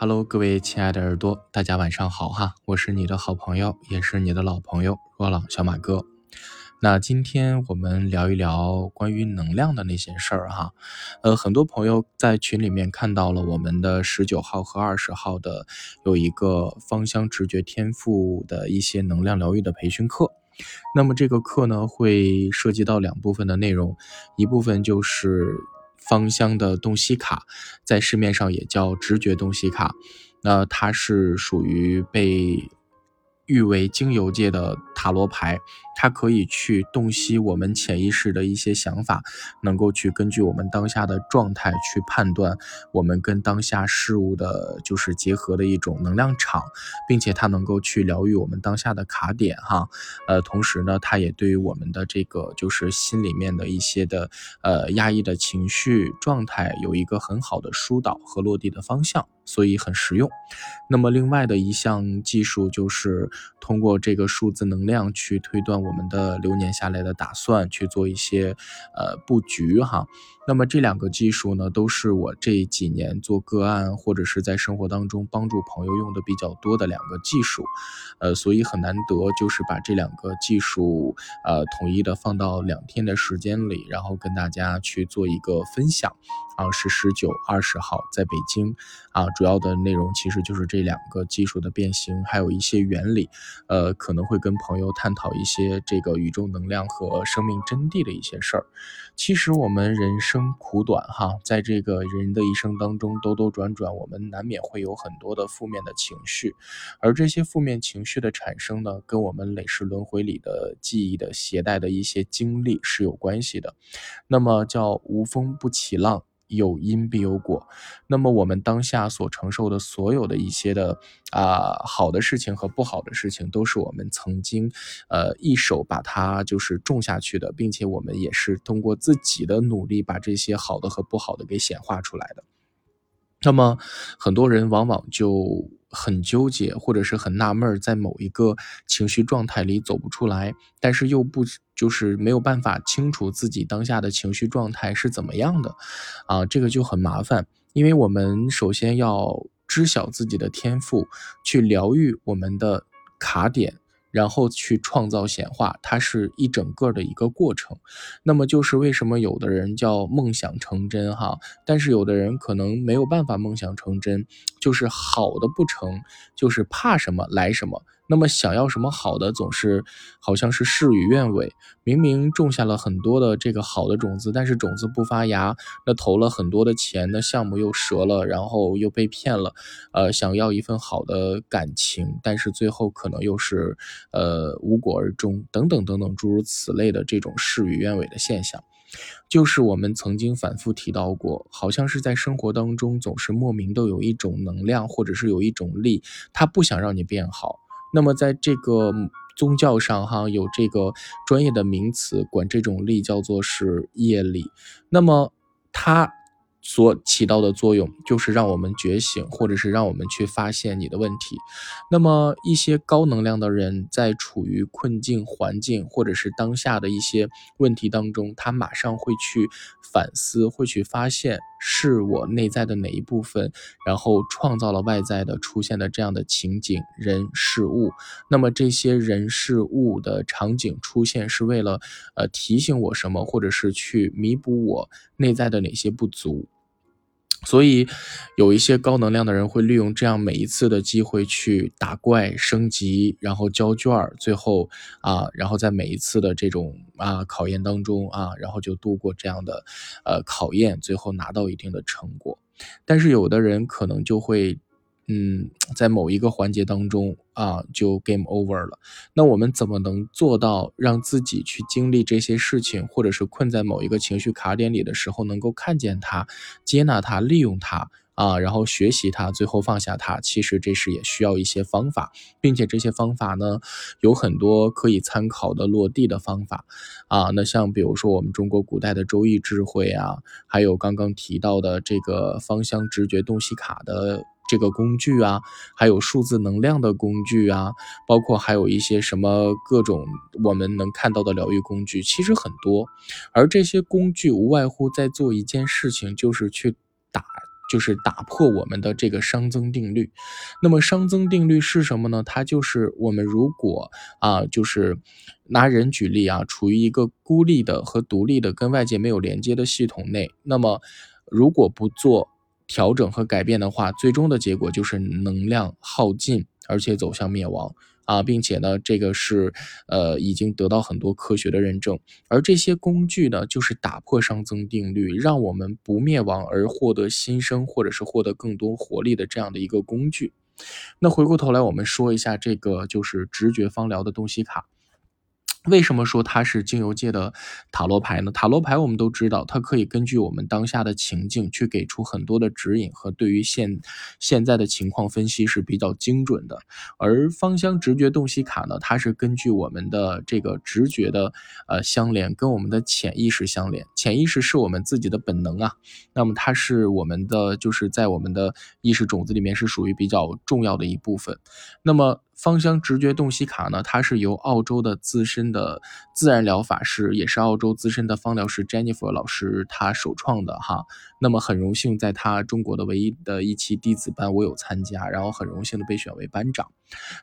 Hello，各位亲爱的耳朵，大家晚上好哈！我是你的好朋友，也是你的老朋友若朗小马哥。那今天我们聊一聊关于能量的那些事儿哈。呃，很多朋友在群里面看到了我们的十九号和二十号的有一个芳香直觉天赋的一些能量疗愈的培训课。那么这个课呢，会涉及到两部分的内容，一部分就是芳香的东西卡，在市面上也叫直觉东西卡，那它是属于被。誉为精油界的塔罗牌，它可以去洞悉我们潜意识的一些想法，能够去根据我们当下的状态去判断我们跟当下事物的就是结合的一种能量场，并且它能够去疗愈我们当下的卡点哈。呃，同时呢，它也对于我们的这个就是心里面的一些的呃压抑的情绪状态有一个很好的疏导和落地的方向。所以很实用。那么另外的一项技术就是通过这个数字能量去推断我们的流年下来的打算，去做一些呃布局哈。那么这两个技术呢，都是我这几年做个案或者是在生活当中帮助朋友用的比较多的两个技术，呃，所以很难得就是把这两个技术呃统一的放到两天的时间里，然后跟大家去做一个分享。啊，是十九、二十号在北京啊，主要的内容其实就是这两个技术的变形，还有一些原理，呃，可能会跟朋友探讨一些这个宇宙能量和生命真谛的一些事儿。其实我们人生苦短哈，在这个人的一生当中兜兜转转，我们难免会有很多的负面的情绪，而这些负面情绪的产生呢，跟我们累世轮回里的记忆的携带的一些经历是有关系的。那么叫无风不起浪。有因必有果，那么我们当下所承受的所有的一些的啊好的事情和不好的事情，都是我们曾经呃一手把它就是种下去的，并且我们也是通过自己的努力把这些好的和不好的给显化出来的。那么很多人往往就很纠结，或者是很纳闷，在某一个情绪状态里走不出来，但是又不就是没有办法清楚自己当下的情绪状态是怎么样的，啊，这个就很麻烦，因为我们首先要知晓自己的天赋，去疗愈我们的卡点。然后去创造显化，它是一整个的一个过程。那么就是为什么有的人叫梦想成真哈，但是有的人可能没有办法梦想成真，就是好的不成，就是怕什么来什么。那么想要什么好的，总是好像是事与愿违。明明种下了很多的这个好的种子，但是种子不发芽，那投了很多的钱，那项目又折了，然后又被骗了。呃，想要一份好的感情，但是最后可能又是呃无果而终，等等等等诸如此类的这种事与愿违的现象，就是我们曾经反复提到过，好像是在生活当中总是莫名都有一种能量，或者是有一种力，它不想让你变好。那么，在这个宗教上，哈，有这个专业的名词，管这种力叫做是业力。那么，它。所起到的作用就是让我们觉醒，或者是让我们去发现你的问题。那么一些高能量的人在处于困境环境，或者是当下的一些问题当中，他马上会去反思，会去发现是我内在的哪一部分，然后创造了外在的出现的这样的情景、人、事物。那么这些人事物的场景出现是为了呃提醒我什么，或者是去弥补我内在的哪些不足。所以，有一些高能量的人会利用这样每一次的机会去打怪升级，然后交卷儿，最后啊，然后在每一次的这种啊考验当中啊，然后就度过这样的呃考验，最后拿到一定的成果。但是有的人可能就会。嗯，在某一个环节当中啊，就 game over 了。那我们怎么能做到让自己去经历这些事情，或者是困在某一个情绪卡点里的时候，能够看见它、接纳它、利用它啊，然后学习它，最后放下它？其实这是也需要一些方法，并且这些方法呢，有很多可以参考的落地的方法啊。那像比如说我们中国古代的周易智慧啊，还有刚刚提到的这个芳香直觉洞悉卡的。这个工具啊，还有数字能量的工具啊，包括还有一些什么各种我们能看到的疗愈工具，其实很多。而这些工具无外乎在做一件事情，就是去打就是打破我们的这个熵增定律。那么熵增定律是什么呢？它就是我们如果啊，就是拿人举例啊，处于一个孤立的和独立的跟外界没有连接的系统内，那么如果不做调整和改变的话，最终的结果就是能量耗尽，而且走向灭亡。啊，并且呢，这个是呃已经得到很多科学的认证，而这些工具呢，就是打破熵增定律，让我们不灭亡而获得新生，或者是获得更多活力的这样的一个工具。那回过头来，我们说一下这个就是直觉方疗的东西卡。为什么说它是精油界的塔罗牌呢？塔罗牌我们都知道，它可以根据我们当下的情境去给出很多的指引和对于现现在的情况分析是比较精准的。而芳香直觉洞悉卡呢，它是根据我们的这个直觉的呃相连，跟我们的潜意识相连。潜意识是我们自己的本能啊，那么它是我们的就是在我们的意识种子里面是属于比较重要的一部分。那么芳香直觉洞悉卡呢，它是由澳洲的资深的自然疗法师，也是澳洲资深的芳疗师 Jennifer 老师他首创的哈。那么很荣幸在他中国的唯一的一期弟子班我有参加，然后很荣幸的被选为班长。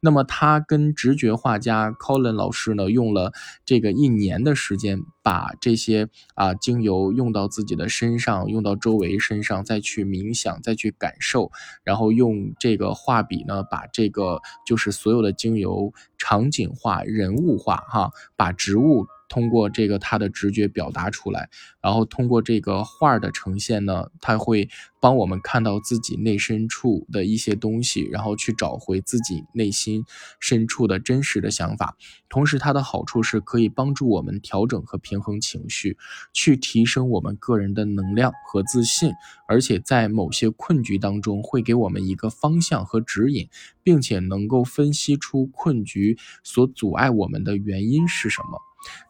那么他跟直觉画家 Colin 老师呢，用了这个一年的时间，把这些啊精油用到自己的身上，用到周围身上，再去冥想，再去感受，然后用这个画笔呢，把这个就是。所有的精油场景化、人物化，哈，把植物。通过这个他的直觉表达出来，然后通过这个画的呈现呢，他会帮我们看到自己内深处的一些东西，然后去找回自己内心深处的真实的想法。同时，它的好处是可以帮助我们调整和平衡情绪，去提升我们个人的能量和自信，而且在某些困局当中会给我们一个方向和指引，并且能够分析出困局所阻碍我们的原因是什么。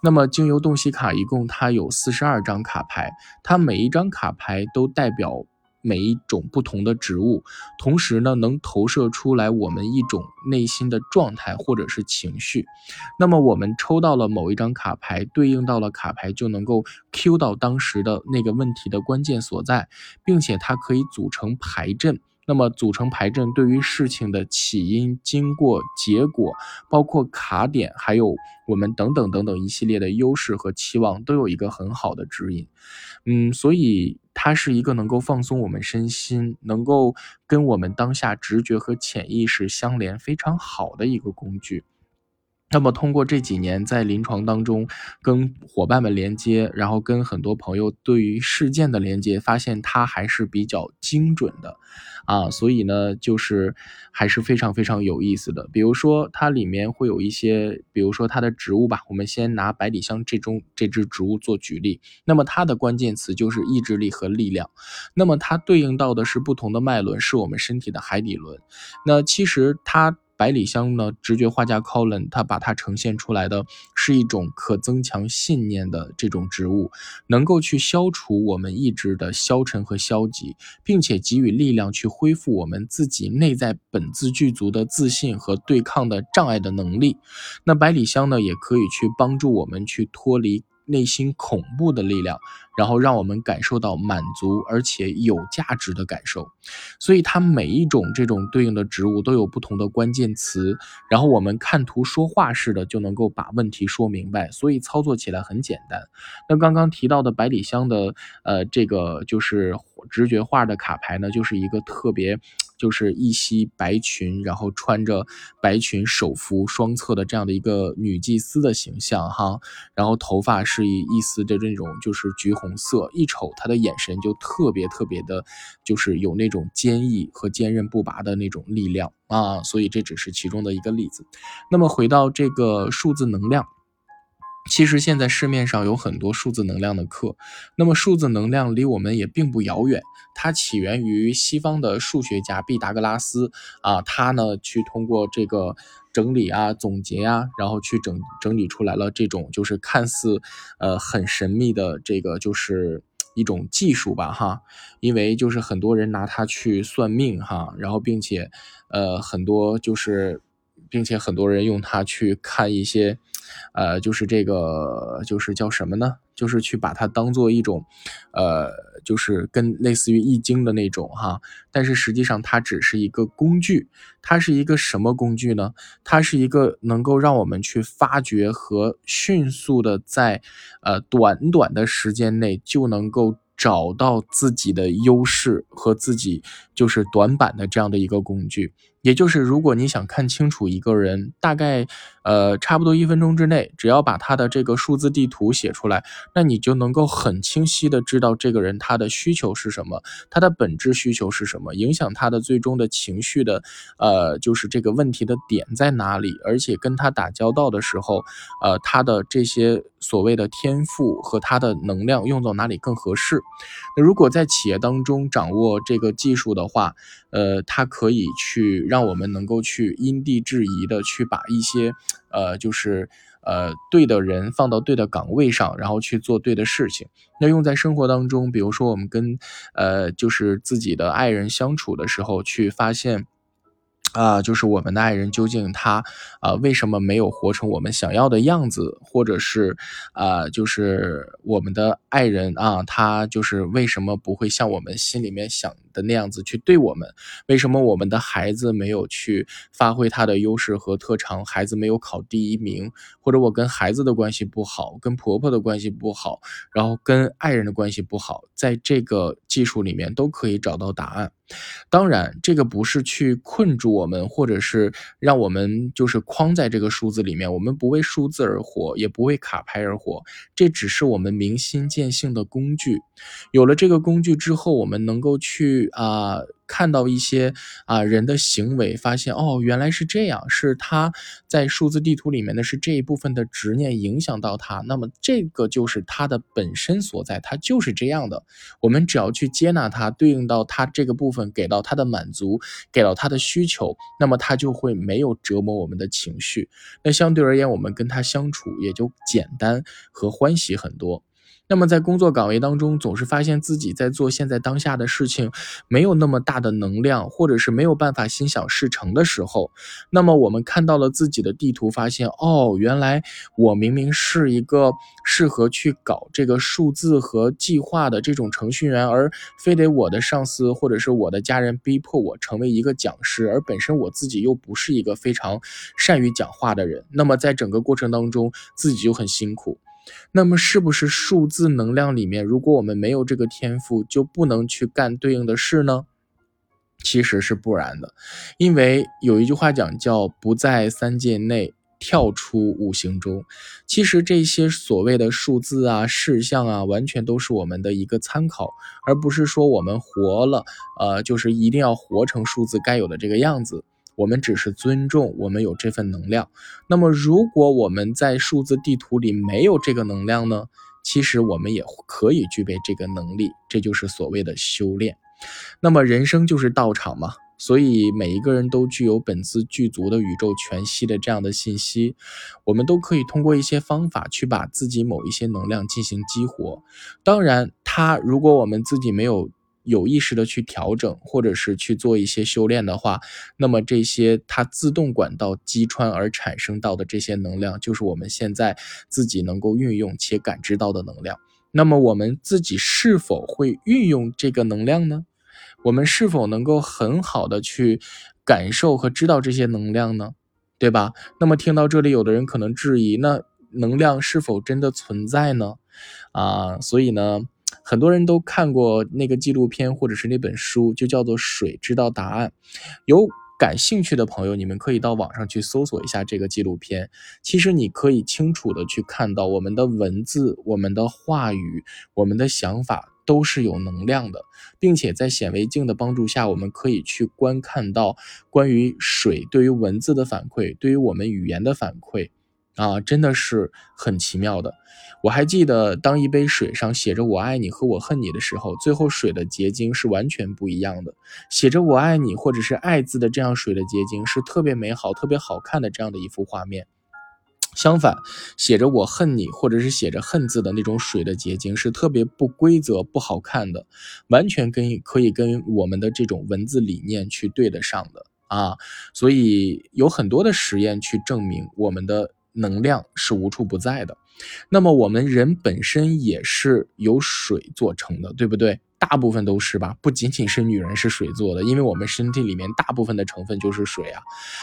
那么精油洞悉卡一共它有四十二张卡牌，它每一张卡牌都代表每一种不同的植物，同时呢能投射出来我们一种内心的状态或者是情绪。那么我们抽到了某一张卡牌，对应到了卡牌就能够 Q 到当时的那个问题的关键所在，并且它可以组成牌阵。那么组成牌阵，对于事情的起因、经过、结果，包括卡点，还有我们等等等等一系列的优势和期望，都有一个很好的指引。嗯，所以它是一个能够放松我们身心，能够跟我们当下直觉和潜意识相连非常好的一个工具。那么通过这几年在临床当中跟伙伴们连接，然后跟很多朋友对于事件的连接，发现它还是比较精准的，啊，所以呢就是还是非常非常有意思的。比如说它里面会有一些，比如说它的植物吧，我们先拿百里香这种这支植物做举例，那么它的关键词就是意志力和力量，那么它对应到的是不同的脉轮，是我们身体的海底轮，那其实它。百里香呢？直觉画家 Colin 他把它呈现出来的是一种可增强信念的这种植物，能够去消除我们意志的消沉和消极，并且给予力量去恢复我们自己内在本自具足的自信和对抗的障碍的能力。那百里香呢，也可以去帮助我们去脱离。内心恐怖的力量，然后让我们感受到满足而且有价值的感受。所以它每一种这种对应的植物都有不同的关键词，然后我们看图说话似的就能够把问题说明白，所以操作起来很简单。那刚刚提到的百里香的呃这个就是直觉画的卡牌呢，就是一个特别。就是一袭白裙，然后穿着白裙手扶双侧的这样的一个女祭司的形象哈，然后头发是一一丝的这种就是橘红色，一瞅她的眼神就特别特别的，就是有那种坚毅和坚韧不拔的那种力量啊，所以这只是其中的一个例子。那么回到这个数字能量。其实现在市面上有很多数字能量的课，那么数字能量离我们也并不遥远。它起源于西方的数学家毕达哥拉斯啊，他呢去通过这个整理啊、总结啊，然后去整整理出来了这种就是看似呃很神秘的这个就是一种技术吧哈。因为就是很多人拿它去算命哈，然后并且呃很多就是并且很多人用它去看一些。呃，就是这个，就是叫什么呢？就是去把它当做一种，呃，就是跟类似于易经的那种哈，但是实际上它只是一个工具，它是一个什么工具呢？它是一个能够让我们去发掘和迅速的在呃短短的时间内就能够。找到自己的优势和自己就是短板的这样的一个工具。也就是，如果你想看清楚一个人，大概，呃，差不多一分钟之内，只要把他的这个数字地图写出来，那你就能够很清晰的知道这个人他的需求是什么，他的本质需求是什么，影响他的最终的情绪的，呃，就是这个问题的点在哪里，而且跟他打交道的时候，呃，他的这些所谓的天赋和他的能量用到哪里更合适。那如果在企业当中掌握这个技术的话，呃，他可以去。让我们能够去因地制宜的去把一些，呃，就是呃对的人放到对的岗位上，然后去做对的事情。那用在生活当中，比如说我们跟呃就是自己的爱人相处的时候，去发现。啊，就是我们的爱人究竟他啊为什么没有活成我们想要的样子，或者是啊，就是我们的爱人啊，他就是为什么不会像我们心里面想的那样子去对我们？为什么我们的孩子没有去发挥他的优势和特长？孩子没有考第一名，或者我跟孩子的关系不好，跟婆婆的关系不好，然后跟爱人的关系不好，在这个技术里面都可以找到答案。当然，这个不是去困住我们，或者是让我们就是框在这个数字里面。我们不为数字而活，也不为卡牌而活。这只是我们明心见性的工具。有了这个工具之后，我们能够去啊。看到一些啊人的行为，发现哦原来是这样，是他在数字地图里面的是这一部分的执念影响到他，那么这个就是他的本身所在，他就是这样的。我们只要去接纳他，对应到他这个部分，给到他的满足，给到他的需求，那么他就会没有折磨我们的情绪。那相对而言，我们跟他相处也就简单和欢喜很多。那么在工作岗位当中，总是发现自己在做现在当下的事情，没有那么大的能量，或者是没有办法心想事成的时候，那么我们看到了自己的地图，发现哦，原来我明明是一个适合去搞这个数字和计划的这种程序员，而非得我的上司或者是我的家人逼迫我成为一个讲师，而本身我自己又不是一个非常善于讲话的人，那么在整个过程当中，自己就很辛苦。那么是不是数字能量里面，如果我们没有这个天赋，就不能去干对应的事呢？其实是不然的，因为有一句话讲叫“不在三界内，跳出五行中”。其实这些所谓的数字啊、事项啊，完全都是我们的一个参考，而不是说我们活了，呃，就是一定要活成数字该有的这个样子。我们只是尊重我们有这份能量。那么，如果我们在数字地图里没有这个能量呢？其实我们也可以具备这个能力，这就是所谓的修炼。那么，人生就是道场嘛，所以每一个人都具有本自具足的宇宙全息的这样的信息。我们都可以通过一些方法去把自己某一些能量进行激活。当然，它如果我们自己没有。有意识的去调整，或者是去做一些修炼的话，那么这些它自动管道击穿而产生到的这些能量，就是我们现在自己能够运用且感知到的能量。那么我们自己是否会运用这个能量呢？我们是否能够很好的去感受和知道这些能量呢？对吧？那么听到这里，有的人可能质疑：那能量是否真的存在呢？啊，所以呢？很多人都看过那个纪录片或者是那本书，就叫做《水知道答案》。有感兴趣的朋友，你们可以到网上去搜索一下这个纪录片。其实你可以清楚的去看到，我们的文字、我们的话语、我们的想法都是有能量的，并且在显微镜的帮助下，我们可以去观看到关于水对于文字的反馈，对于我们语言的反馈。啊，真的是很奇妙的。我还记得，当一杯水上写着“我爱你”和“我恨你”的时候，最后水的结晶是完全不一样的。写着“我爱你”或者是“爱”字的这样水的结晶是特别美好、特别好看的这样的一幅画面。相反，写着“我恨你”或者是写着“恨”字的那种水的结晶是特别不规则、不好看的，完全跟可以跟我们的这种文字理念去对得上的啊。所以有很多的实验去证明我们的。能量是无处不在的，那么我们人本身也是由水做成的，对不对？大部分都是吧，不仅仅是女人是水做的，因为我们身体里面大部分的成分就是水啊。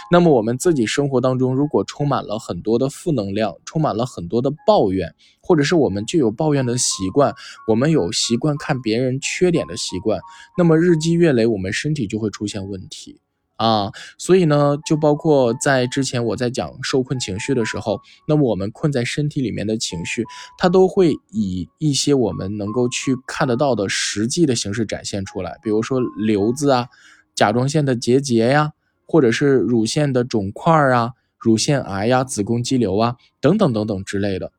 那么我们自己生活当中如果充满了很多的负能量，充满了很多的抱怨，或者是我们就有抱怨的习惯，我们有习惯看别人缺点的习惯，那么日积月累，我们身体就会出现问题。啊，所以呢，就包括在之前我在讲受困情绪的时候，那么我们困在身体里面的情绪，它都会以一些我们能够去看得到的实际的形式展现出来，比如说瘤子啊、甲状腺的结节呀，或者是乳腺的肿块啊、乳腺癌呀、子宫肌瘤啊等等等等之类的。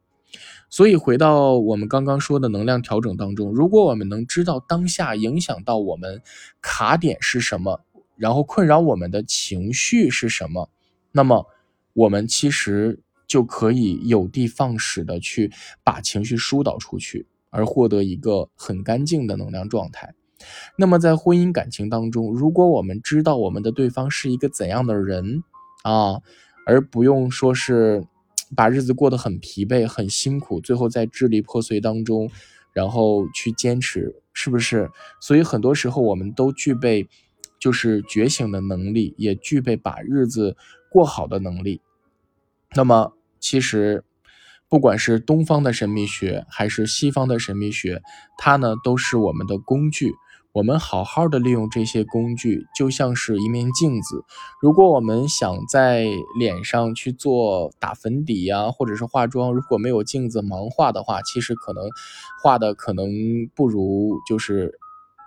所以回到我们刚刚说的能量调整当中，如果我们能知道当下影响到我们卡点是什么。然后困扰我们的情绪是什么？那么我们其实就可以有的放矢的去把情绪疏导出去，而获得一个很干净的能量状态。那么在婚姻感情当中，如果我们知道我们的对方是一个怎样的人啊，而不用说是把日子过得很疲惫、很辛苦，最后在支离破碎当中，然后去坚持，是不是？所以很多时候我们都具备。就是觉醒的能力，也具备把日子过好的能力。那么，其实不管是东方的神秘学，还是西方的神秘学，它呢都是我们的工具。我们好好的利用这些工具，就像是一面镜子。如果我们想在脸上去做打粉底呀，或者是化妆，如果没有镜子盲画的话，其实可能画的可能不如就是。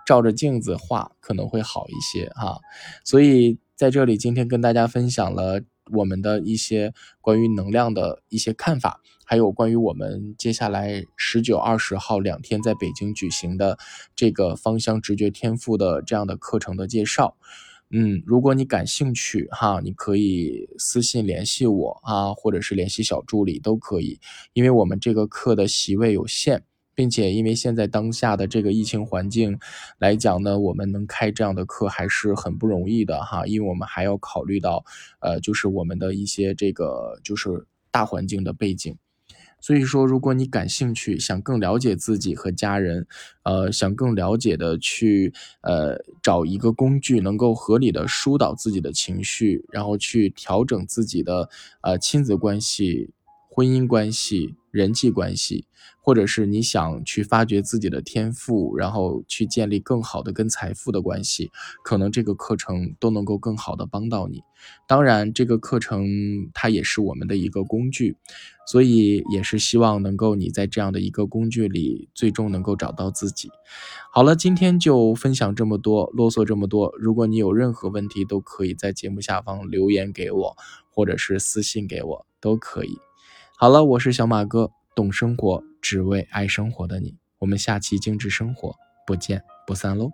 照着镜子画可能会好一些哈，所以在这里今天跟大家分享了我们的一些关于能量的一些看法，还有关于我们接下来十九、二十号两天在北京举行的这个芳香直觉天赋的这样的课程的介绍。嗯，如果你感兴趣哈，你可以私信联系我啊，或者是联系小助理都可以，因为我们这个课的席位有限。并且，因为现在当下的这个疫情环境来讲呢，我们能开这样的课还是很不容易的哈，因为我们还要考虑到，呃，就是我们的一些这个就是大环境的背景。所以说，如果你感兴趣，想更了解自己和家人，呃，想更了解的去呃找一个工具，能够合理的疏导自己的情绪，然后去调整自己的呃亲子关系、婚姻关系。人际关系，或者是你想去发掘自己的天赋，然后去建立更好的跟财富的关系，可能这个课程都能够更好的帮到你。当然，这个课程它也是我们的一个工具，所以也是希望能够你在这样的一个工具里，最终能够找到自己。好了，今天就分享这么多，啰嗦这么多。如果你有任何问题，都可以在节目下方留言给我，或者是私信给我，都可以。好了，我是小马哥，懂生活，只为爱生活的你。我们下期精致生活不见不散喽。